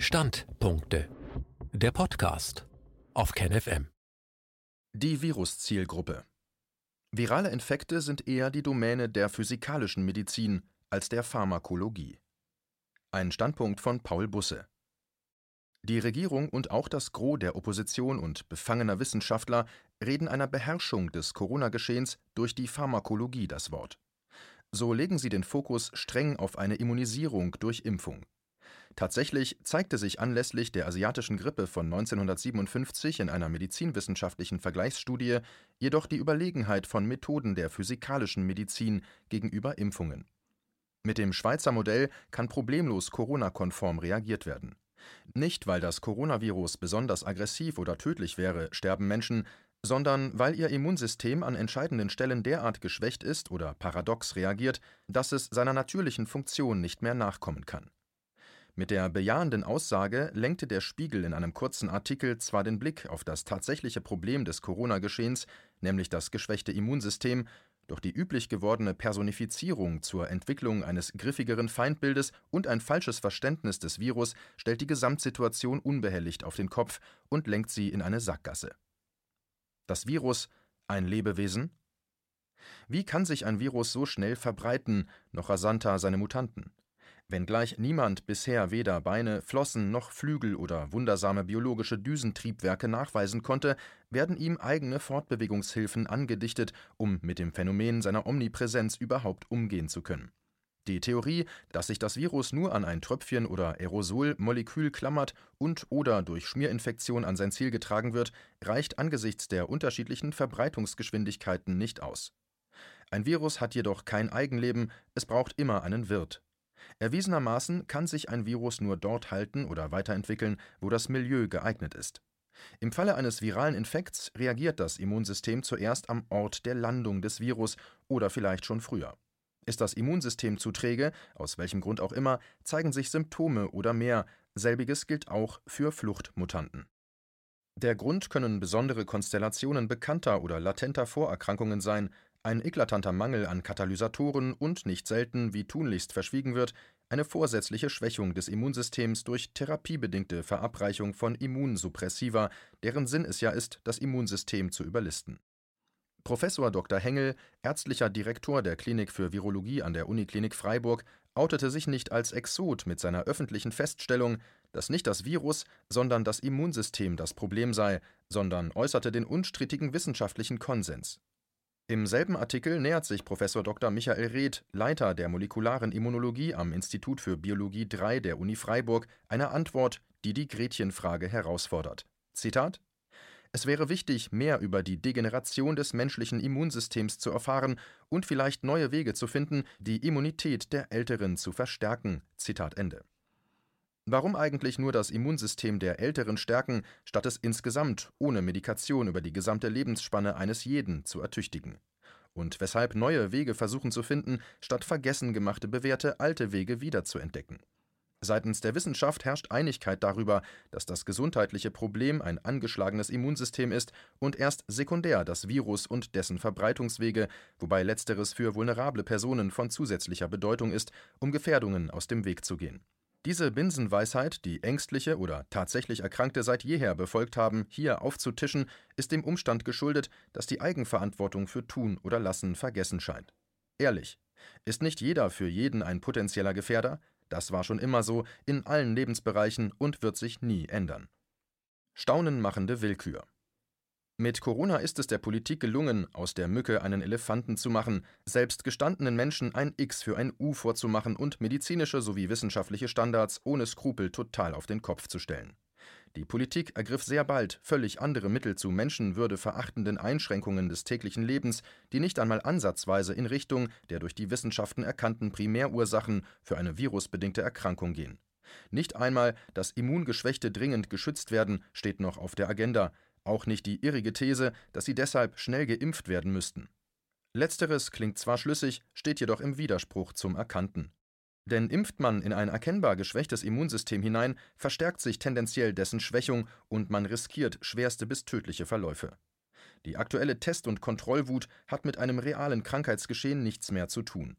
Standpunkte. Der Podcast auf KenFM. Die Viruszielgruppe. Virale Infekte sind eher die Domäne der physikalischen Medizin als der Pharmakologie. Ein Standpunkt von Paul Busse. Die Regierung und auch das Gros der Opposition und befangener Wissenschaftler reden einer Beherrschung des Corona-Geschehens durch die Pharmakologie das Wort. So legen sie den Fokus streng auf eine Immunisierung durch Impfung. Tatsächlich zeigte sich anlässlich der asiatischen Grippe von 1957 in einer medizinwissenschaftlichen Vergleichsstudie jedoch die Überlegenheit von Methoden der physikalischen Medizin gegenüber Impfungen. Mit dem Schweizer Modell kann problemlos Corona-konform reagiert werden. Nicht, weil das Coronavirus besonders aggressiv oder tödlich wäre, sterben Menschen, sondern weil ihr Immunsystem an entscheidenden Stellen derart geschwächt ist oder paradox reagiert, dass es seiner natürlichen Funktion nicht mehr nachkommen kann. Mit der bejahenden Aussage lenkte der Spiegel in einem kurzen Artikel zwar den Blick auf das tatsächliche Problem des Corona-Geschehens, nämlich das geschwächte Immunsystem, doch die üblich gewordene Personifizierung zur Entwicklung eines griffigeren Feindbildes und ein falsches Verständnis des Virus stellt die Gesamtsituation unbehelligt auf den Kopf und lenkt sie in eine Sackgasse. Das Virus ein Lebewesen? Wie kann sich ein Virus so schnell verbreiten, noch rasanter seine Mutanten? Wenngleich niemand bisher weder Beine, Flossen noch Flügel oder wundersame biologische Düsentriebwerke nachweisen konnte, werden ihm eigene Fortbewegungshilfen angedichtet, um mit dem Phänomen seiner Omnipräsenz überhaupt umgehen zu können. Die Theorie, dass sich das Virus nur an ein Tröpfchen oder Aerosolmolekül klammert und oder durch Schmierinfektion an sein Ziel getragen wird, reicht angesichts der unterschiedlichen Verbreitungsgeschwindigkeiten nicht aus. Ein Virus hat jedoch kein Eigenleben, es braucht immer einen Wirt. Erwiesenermaßen kann sich ein Virus nur dort halten oder weiterentwickeln, wo das Milieu geeignet ist. Im Falle eines viralen Infekts reagiert das Immunsystem zuerst am Ort der Landung des Virus oder vielleicht schon früher. Ist das Immunsystem zu träge, aus welchem Grund auch immer, zeigen sich Symptome oder mehr. Selbiges gilt auch für Fluchtmutanten. Der Grund können besondere Konstellationen bekannter oder latenter Vorerkrankungen sein, ein eklatanter Mangel an Katalysatoren und nicht selten, wie tunlichst verschwiegen wird, eine vorsätzliche Schwächung des Immunsystems durch therapiebedingte Verabreichung von Immunsuppressiva, deren Sinn es ja ist, das Immunsystem zu überlisten. Professor Dr. Hengel, ärztlicher Direktor der Klinik für Virologie an der Uniklinik Freiburg, outete sich nicht als Exot mit seiner öffentlichen Feststellung, dass nicht das Virus, sondern das Immunsystem das Problem sei, sondern äußerte den unstrittigen wissenschaftlichen Konsens. Im selben Artikel nähert sich Professor Dr. Michael Reth, Leiter der molekularen Immunologie am Institut für Biologie III der Uni Freiburg, einer Antwort, die die Gretchenfrage herausfordert. Zitat es wäre wichtig, mehr über die Degeneration des menschlichen Immunsystems zu erfahren und vielleicht neue Wege zu finden, die Immunität der Älteren zu verstärken. Zitat Ende. Warum eigentlich nur das Immunsystem der Älteren stärken, statt es insgesamt ohne Medikation über die gesamte Lebensspanne eines jeden zu ertüchtigen? Und weshalb neue Wege versuchen zu finden, statt vergessen gemachte bewährte alte Wege wiederzuentdecken? Seitens der Wissenschaft herrscht Einigkeit darüber, dass das gesundheitliche Problem ein angeschlagenes Immunsystem ist und erst sekundär das Virus und dessen Verbreitungswege, wobei letzteres für vulnerable Personen von zusätzlicher Bedeutung ist, um Gefährdungen aus dem Weg zu gehen. Diese Binsenweisheit, die Ängstliche oder tatsächlich Erkrankte seit jeher befolgt haben, hier aufzutischen, ist dem Umstand geschuldet, dass die Eigenverantwortung für Tun oder Lassen vergessen scheint. Ehrlich, ist nicht jeder für jeden ein potenzieller Gefährder? Das war schon immer so in allen Lebensbereichen und wird sich nie ändern. Staunenmachende Willkür. Mit Corona ist es der Politik gelungen, aus der Mücke einen Elefanten zu machen, selbst gestandenen Menschen ein X für ein U vorzumachen und medizinische sowie wissenschaftliche Standards ohne Skrupel total auf den Kopf zu stellen. Die Politik ergriff sehr bald völlig andere Mittel zu menschenwürdeverachtenden Einschränkungen des täglichen Lebens, die nicht einmal ansatzweise in Richtung der durch die Wissenschaften erkannten Primärursachen für eine virusbedingte Erkrankung gehen. Nicht einmal, dass Immungeschwächte dringend geschützt werden, steht noch auf der Agenda, auch nicht die irrige These, dass sie deshalb schnell geimpft werden müssten. Letzteres klingt zwar schlüssig, steht jedoch im Widerspruch zum Erkannten. Denn impft man in ein erkennbar geschwächtes Immunsystem hinein, verstärkt sich tendenziell dessen Schwächung und man riskiert schwerste bis tödliche Verläufe. Die aktuelle Test- und Kontrollwut hat mit einem realen Krankheitsgeschehen nichts mehr zu tun.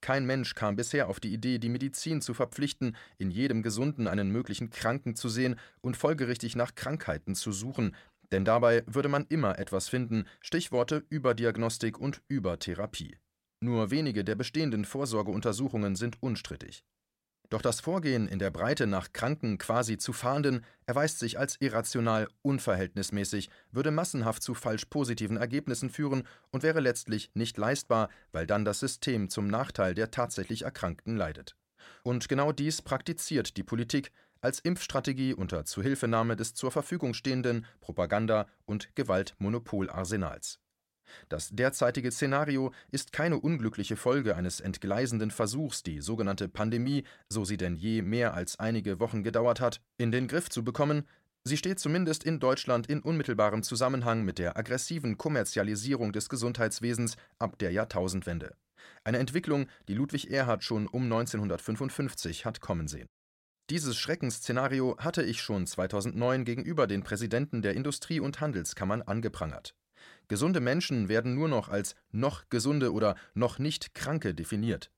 Kein Mensch kam bisher auf die Idee, die Medizin zu verpflichten, in jedem Gesunden einen möglichen Kranken zu sehen und folgerichtig nach Krankheiten zu suchen, denn dabei würde man immer etwas finden, Stichworte Überdiagnostik und Übertherapie. Nur wenige der bestehenden Vorsorgeuntersuchungen sind unstrittig. Doch das Vorgehen in der Breite nach Kranken quasi zu fahnden, erweist sich als irrational, unverhältnismäßig, würde massenhaft zu falsch positiven Ergebnissen führen und wäre letztlich nicht leistbar, weil dann das System zum Nachteil der tatsächlich Erkrankten leidet. Und genau dies praktiziert die Politik als Impfstrategie unter Zuhilfenahme des zur Verfügung stehenden Propaganda- und Gewaltmonopolarsenals. Das derzeitige Szenario ist keine unglückliche Folge eines entgleisenden Versuchs, die sogenannte Pandemie, so sie denn je mehr als einige Wochen gedauert hat, in den Griff zu bekommen, sie steht zumindest in Deutschland in unmittelbarem Zusammenhang mit der aggressiven Kommerzialisierung des Gesundheitswesens ab der Jahrtausendwende. Eine Entwicklung, die Ludwig Erhard schon um 1955 hat kommen sehen. Dieses Schreckensszenario hatte ich schon 2009 gegenüber den Präsidenten der Industrie- und Handelskammern angeprangert. Gesunde Menschen werden nur noch als noch gesunde oder noch nicht Kranke definiert.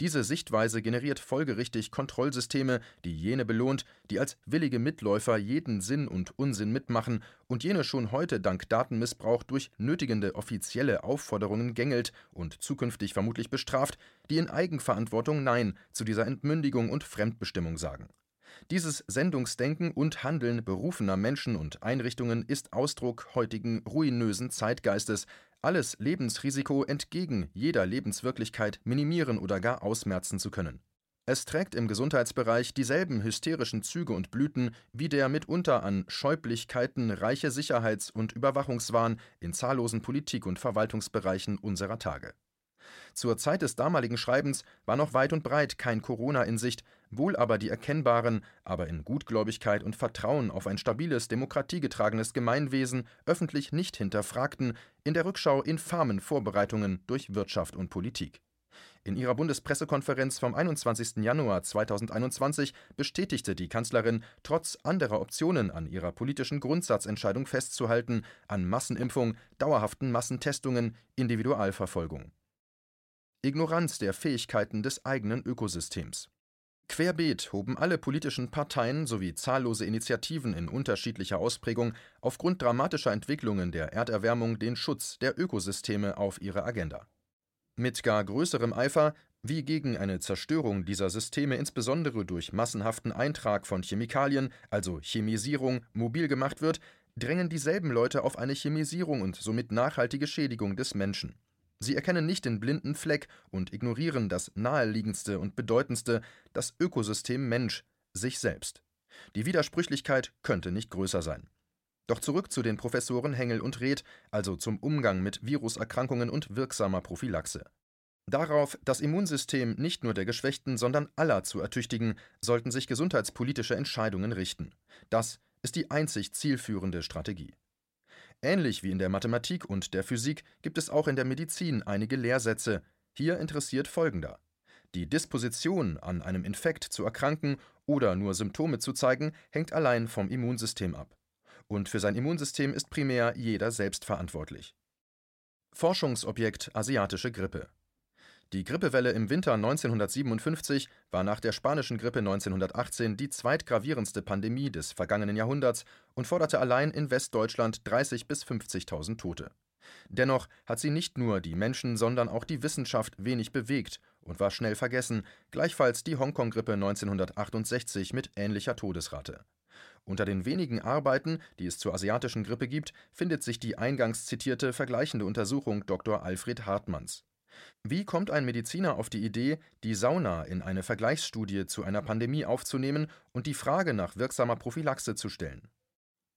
Diese Sichtweise generiert folgerichtig Kontrollsysteme, die jene belohnt, die als willige Mitläufer jeden Sinn und Unsinn mitmachen und jene schon heute dank Datenmissbrauch durch nötigende offizielle Aufforderungen gängelt und zukünftig vermutlich bestraft, die in Eigenverantwortung Nein zu dieser Entmündigung und Fremdbestimmung sagen. Dieses Sendungsdenken und Handeln berufener Menschen und Einrichtungen ist Ausdruck heutigen ruinösen Zeitgeistes, alles Lebensrisiko entgegen jeder Lebenswirklichkeit minimieren oder gar ausmerzen zu können. Es trägt im Gesundheitsbereich dieselben hysterischen Züge und Blüten wie der mitunter an Scheublichkeiten reiche Sicherheits- und Überwachungswahn in zahllosen Politik- und Verwaltungsbereichen unserer Tage. Zur Zeit des damaligen Schreibens war noch weit und breit kein Corona in Sicht, wohl aber die erkennbaren, aber in Gutgläubigkeit und Vertrauen auf ein stabiles, demokratiegetragenes Gemeinwesen öffentlich nicht hinterfragten, in der Rückschau infamen Vorbereitungen durch Wirtschaft und Politik. In ihrer Bundespressekonferenz vom 21. Januar 2021 bestätigte die Kanzlerin, trotz anderer Optionen an ihrer politischen Grundsatzentscheidung festzuhalten, an Massenimpfung, dauerhaften Massentestungen, Individualverfolgung. Ignoranz der Fähigkeiten des eigenen Ökosystems. Querbeet hoben alle politischen Parteien sowie zahllose Initiativen in unterschiedlicher Ausprägung aufgrund dramatischer Entwicklungen der Erderwärmung den Schutz der Ökosysteme auf ihre Agenda. Mit gar größerem Eifer, wie gegen eine Zerstörung dieser Systeme insbesondere durch massenhaften Eintrag von Chemikalien, also Chemisierung, mobil gemacht wird, drängen dieselben Leute auf eine Chemisierung und somit nachhaltige Schädigung des Menschen. Sie erkennen nicht den blinden Fleck und ignorieren das naheliegendste und bedeutendste, das Ökosystem Mensch, sich selbst. Die Widersprüchlichkeit könnte nicht größer sein. Doch zurück zu den Professoren Hengel und Reth, also zum Umgang mit Viruserkrankungen und wirksamer Prophylaxe. Darauf, das Immunsystem nicht nur der Geschwächten, sondern aller zu ertüchtigen, sollten sich gesundheitspolitische Entscheidungen richten. Das ist die einzig zielführende Strategie. Ähnlich wie in der Mathematik und der Physik gibt es auch in der Medizin einige Lehrsätze. Hier interessiert folgender. Die Disposition, an einem Infekt zu erkranken oder nur Symptome zu zeigen, hängt allein vom Immunsystem ab. Und für sein Immunsystem ist primär jeder selbst verantwortlich. Forschungsobjekt Asiatische Grippe die Grippewelle im Winter 1957 war nach der spanischen Grippe 1918 die zweitgravierendste Pandemie des vergangenen Jahrhunderts und forderte allein in Westdeutschland 30.000 bis 50.000 Tote. Dennoch hat sie nicht nur die Menschen, sondern auch die Wissenschaft wenig bewegt und war schnell vergessen, gleichfalls die Hongkong-Grippe 1968 mit ähnlicher Todesrate. Unter den wenigen Arbeiten, die es zur asiatischen Grippe gibt, findet sich die eingangs zitierte vergleichende Untersuchung Dr. Alfred Hartmanns. Wie kommt ein Mediziner auf die Idee, die Sauna in eine Vergleichsstudie zu einer Pandemie aufzunehmen und die Frage nach wirksamer Prophylaxe zu stellen?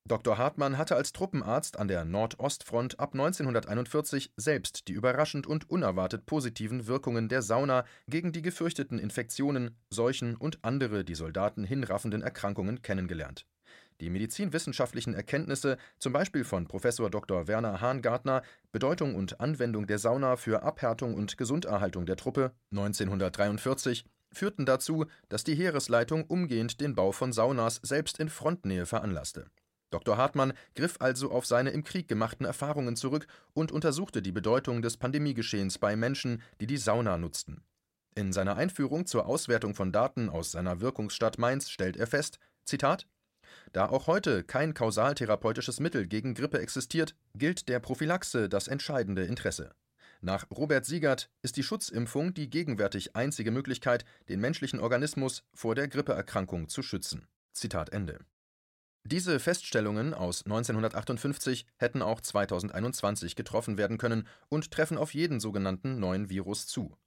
Dr. Hartmann hatte als Truppenarzt an der Nordostfront ab 1941 selbst die überraschend und unerwartet positiven Wirkungen der Sauna gegen die gefürchteten Infektionen, Seuchen und andere die Soldaten hinraffenden Erkrankungen kennengelernt die medizinwissenschaftlichen Erkenntnisse, zum Beispiel von Professor Dr. Werner Hahngartner, Bedeutung und Anwendung der Sauna für Abhärtung und Gesunderhaltung der Truppe 1943, führten dazu, dass die Heeresleitung umgehend den Bau von Saunas selbst in Frontnähe veranlasste. Dr. Hartmann griff also auf seine im Krieg gemachten Erfahrungen zurück und untersuchte die Bedeutung des Pandemiegeschehens bei Menschen, die die Sauna nutzten. In seiner Einführung zur Auswertung von Daten aus seiner Wirkungsstadt Mainz stellt er fest: Zitat da auch heute kein kausaltherapeutisches Mittel gegen Grippe existiert, gilt der Prophylaxe das entscheidende Interesse. Nach Robert Siegert ist die Schutzimpfung die gegenwärtig einzige Möglichkeit, den menschlichen Organismus vor der Grippeerkrankung zu schützen. Zitat Ende. Diese Feststellungen aus 1958 hätten auch 2021 getroffen werden können und treffen auf jeden sogenannten neuen Virus zu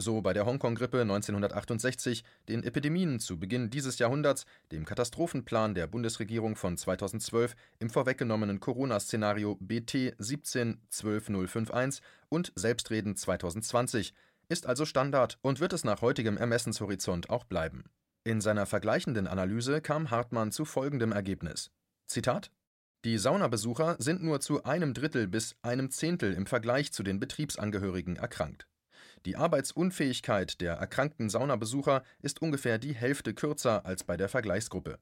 so bei der Hongkong-Grippe 1968, den Epidemien zu Beginn dieses Jahrhunderts, dem Katastrophenplan der Bundesregierung von 2012 im vorweggenommenen Corona-Szenario BT 1712051 und Selbstreden 2020, ist also Standard und wird es nach heutigem Ermessenshorizont auch bleiben. In seiner vergleichenden Analyse kam Hartmann zu folgendem Ergebnis: Zitat die Saunabesucher sind nur zu einem Drittel bis einem Zehntel im Vergleich zu den Betriebsangehörigen erkrankt. Die Arbeitsunfähigkeit der erkrankten Saunabesucher ist ungefähr die Hälfte kürzer als bei der Vergleichsgruppe.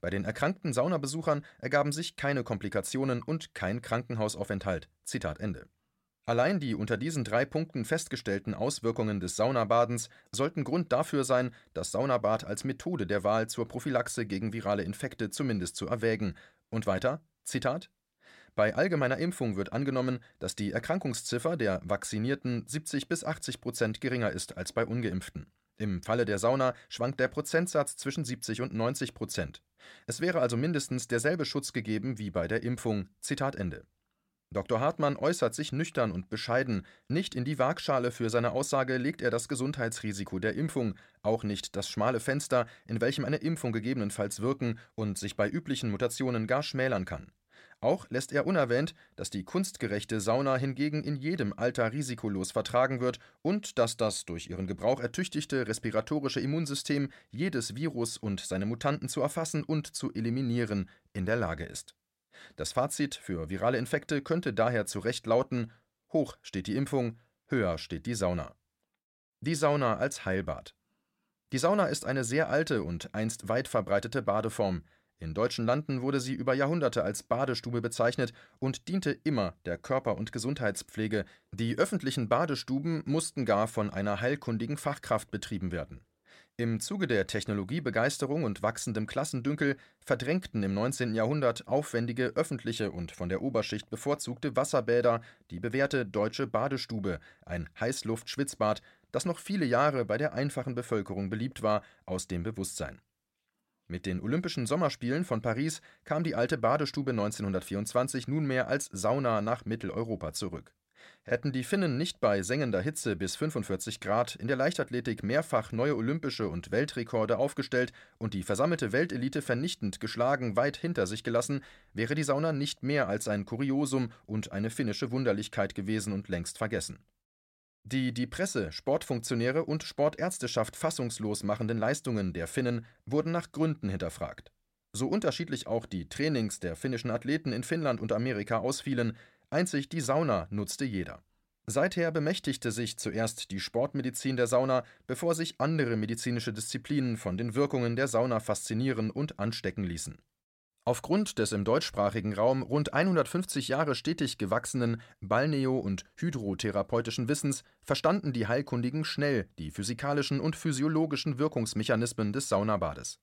Bei den erkrankten Saunabesuchern ergaben sich keine Komplikationen und kein Krankenhausaufenthalt. Zitat Ende. Allein die unter diesen drei Punkten festgestellten Auswirkungen des Saunabadens sollten Grund dafür sein, das Saunabad als Methode der Wahl zur Prophylaxe gegen virale Infekte zumindest zu erwägen. Und weiter: Zitat bei allgemeiner Impfung wird angenommen, dass die Erkrankungsziffer der Vaccinierten 70 bis 80 Prozent geringer ist als bei ungeimpften. Im Falle der Sauna schwankt der Prozentsatz zwischen 70 und 90 Prozent. Es wäre also mindestens derselbe Schutz gegeben wie bei der Impfung. Zitat Ende. Dr. Hartmann äußert sich nüchtern und bescheiden. Nicht in die Waagschale für seine Aussage legt er das Gesundheitsrisiko der Impfung, auch nicht das schmale Fenster, in welchem eine Impfung gegebenenfalls wirken und sich bei üblichen Mutationen gar schmälern kann. Auch lässt er unerwähnt, dass die kunstgerechte Sauna hingegen in jedem Alter risikolos vertragen wird und dass das durch ihren Gebrauch ertüchtigte respiratorische Immunsystem jedes Virus und seine Mutanten zu erfassen und zu eliminieren in der Lage ist. Das Fazit für virale Infekte könnte daher zu Recht lauten: Hoch steht die Impfung, höher steht die Sauna. Die Sauna als Heilbad. Die Sauna ist eine sehr alte und einst weit verbreitete Badeform. In deutschen Landen wurde sie über Jahrhunderte als Badestube bezeichnet und diente immer der Körper und Gesundheitspflege, die öffentlichen Badestuben mussten gar von einer heilkundigen Fachkraft betrieben werden. Im Zuge der Technologiebegeisterung und wachsendem Klassendünkel verdrängten im 19. Jahrhundert aufwendige öffentliche und von der Oberschicht bevorzugte Wasserbäder die bewährte deutsche Badestube, ein Heißluft-Schwitzbad, das noch viele Jahre bei der einfachen Bevölkerung beliebt war, aus dem Bewusstsein mit den Olympischen Sommerspielen von Paris kam die alte Badestube 1924 nunmehr als Sauna nach Mitteleuropa zurück. Hätten die Finnen nicht bei sengender Hitze bis 45 Grad in der Leichtathletik mehrfach neue olympische und Weltrekorde aufgestellt und die versammelte Weltelite vernichtend geschlagen weit hinter sich gelassen, wäre die Sauna nicht mehr als ein Kuriosum und eine finnische Wunderlichkeit gewesen und längst vergessen die die Presse, Sportfunktionäre und Sportärzteschaft fassungslos machenden Leistungen der Finnen wurden nach Gründen hinterfragt. So unterschiedlich auch die Trainings der finnischen Athleten in Finnland und Amerika ausfielen, einzig die Sauna nutzte jeder. Seither bemächtigte sich zuerst die Sportmedizin der Sauna, bevor sich andere medizinische Disziplinen von den Wirkungen der Sauna faszinieren und anstecken ließen Aufgrund des im deutschsprachigen Raum rund 150 Jahre stetig gewachsenen balneo- und hydrotherapeutischen Wissens verstanden die Heilkundigen schnell die physikalischen und physiologischen Wirkungsmechanismen des Saunabades.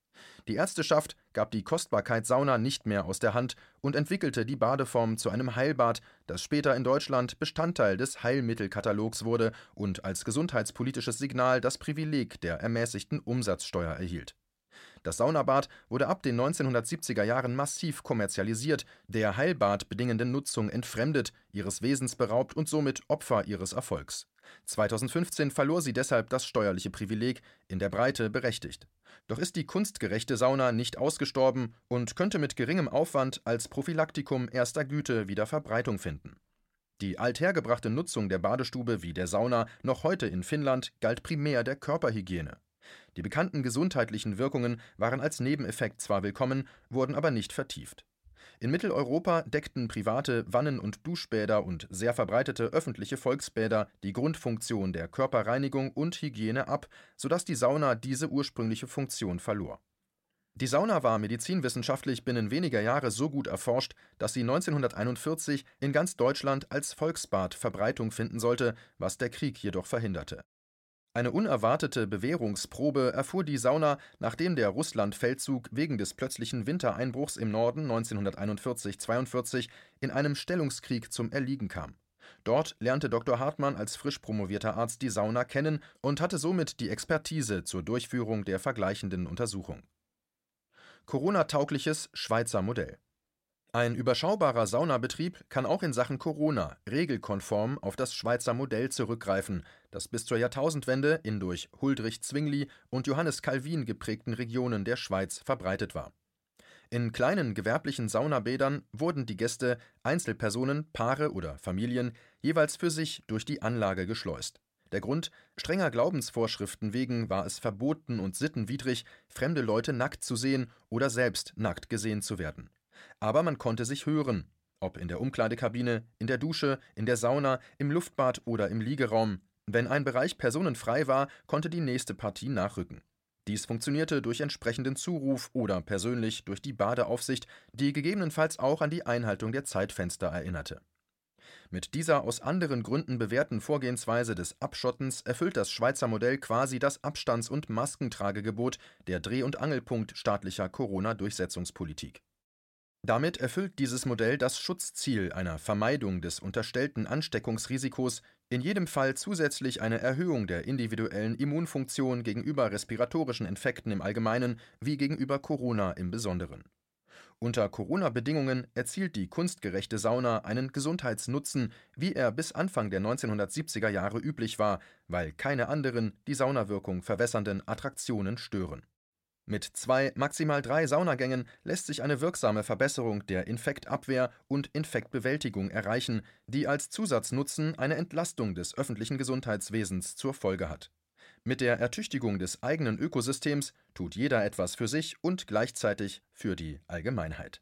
Die Ärzteschaft gab die Kostbarkeit Sauna nicht mehr aus der Hand und entwickelte die Badeform zu einem Heilbad, das später in Deutschland Bestandteil des Heilmittelkatalogs wurde und als gesundheitspolitisches Signal das Privileg der ermäßigten Umsatzsteuer erhielt das Saunabad wurde ab den 1970er Jahren massiv kommerzialisiert, der Heilbad bedingenden Nutzung entfremdet, ihres Wesens beraubt und somit Opfer ihres Erfolgs. 2015 verlor sie deshalb das steuerliche Privileg, in der Breite berechtigt. Doch ist die kunstgerechte Sauna nicht ausgestorben und könnte mit geringem Aufwand als Prophylaktikum erster Güte wieder Verbreitung finden. Die althergebrachte Nutzung der Badestube wie der Sauna noch heute in Finnland galt primär der Körperhygiene. Die bekannten gesundheitlichen Wirkungen waren als Nebeneffekt zwar willkommen, wurden aber nicht vertieft. In Mitteleuropa deckten private Wannen- und Duschbäder und sehr verbreitete öffentliche Volksbäder die Grundfunktion der Körperreinigung und Hygiene ab, sodass die Sauna diese ursprüngliche Funktion verlor. Die Sauna war medizinwissenschaftlich binnen weniger Jahre so gut erforscht, dass sie 1941 in ganz Deutschland als Volksbad Verbreitung finden sollte, was der Krieg jedoch verhinderte Eine unerwartete Bewährungsprobe erfuhr die Sauna, nachdem der Russlandfeldzug wegen des plötzlichen Wintereinbruchs im Norden 1941/42 in einem Stellungskrieg zum Erliegen kam. Dort lernte Dr. Hartmann als frisch promovierter Arzt die Sauna kennen und hatte somit die Expertise zur Durchführung der vergleichenden Untersuchung. Corona-taugliches Schweizer Modell ein überschaubarer Saunabetrieb kann auch in Sachen Corona regelkonform auf das Schweizer Modell zurückgreifen, das bis zur Jahrtausendwende in durch Huldrych Zwingli und Johannes Calvin geprägten Regionen der Schweiz verbreitet war. In kleinen gewerblichen Saunabädern wurden die Gäste, Einzelpersonen, Paare oder Familien, jeweils für sich durch die Anlage geschleust. Der Grund: strenger Glaubensvorschriften wegen war es verboten und sittenwidrig, fremde Leute nackt zu sehen oder selbst nackt gesehen zu werden aber man konnte sich hören, ob in der Umkleidekabine, in der Dusche, in der Sauna, im Luftbad oder im Liegeraum. Wenn ein Bereich personenfrei war, konnte die nächste Partie nachrücken. Dies funktionierte durch entsprechenden Zuruf oder persönlich durch die Badeaufsicht, die gegebenenfalls auch an die Einhaltung der Zeitfenster erinnerte. Mit dieser aus anderen Gründen bewährten Vorgehensweise des Abschottens erfüllt das Schweizer Modell quasi das Abstands- und Maskentragegebot, der Dreh- und Angelpunkt staatlicher Corona-Durchsetzungspolitik. Damit erfüllt dieses Modell das Schutzziel einer Vermeidung des unterstellten Ansteckungsrisikos, in jedem Fall zusätzlich eine Erhöhung der individuellen Immunfunktion gegenüber respiratorischen Infekten im Allgemeinen wie gegenüber Corona im Besonderen. Unter Corona-Bedingungen erzielt die kunstgerechte Sauna einen Gesundheitsnutzen, wie er bis Anfang der 1970er Jahre üblich war, weil keine anderen die Saunawirkung verwässernden Attraktionen stören mit zwei, maximal drei Saunagängen lässt sich eine wirksame Verbesserung der Infektabwehr und Infektbewältigung erreichen, die als Zusatznutzen eine Entlastung des öffentlichen Gesundheitswesens zur Folge hat. Mit der Ertüchtigung des eigenen Ökosystems tut jeder etwas für sich und gleichzeitig für die Allgemeinheit.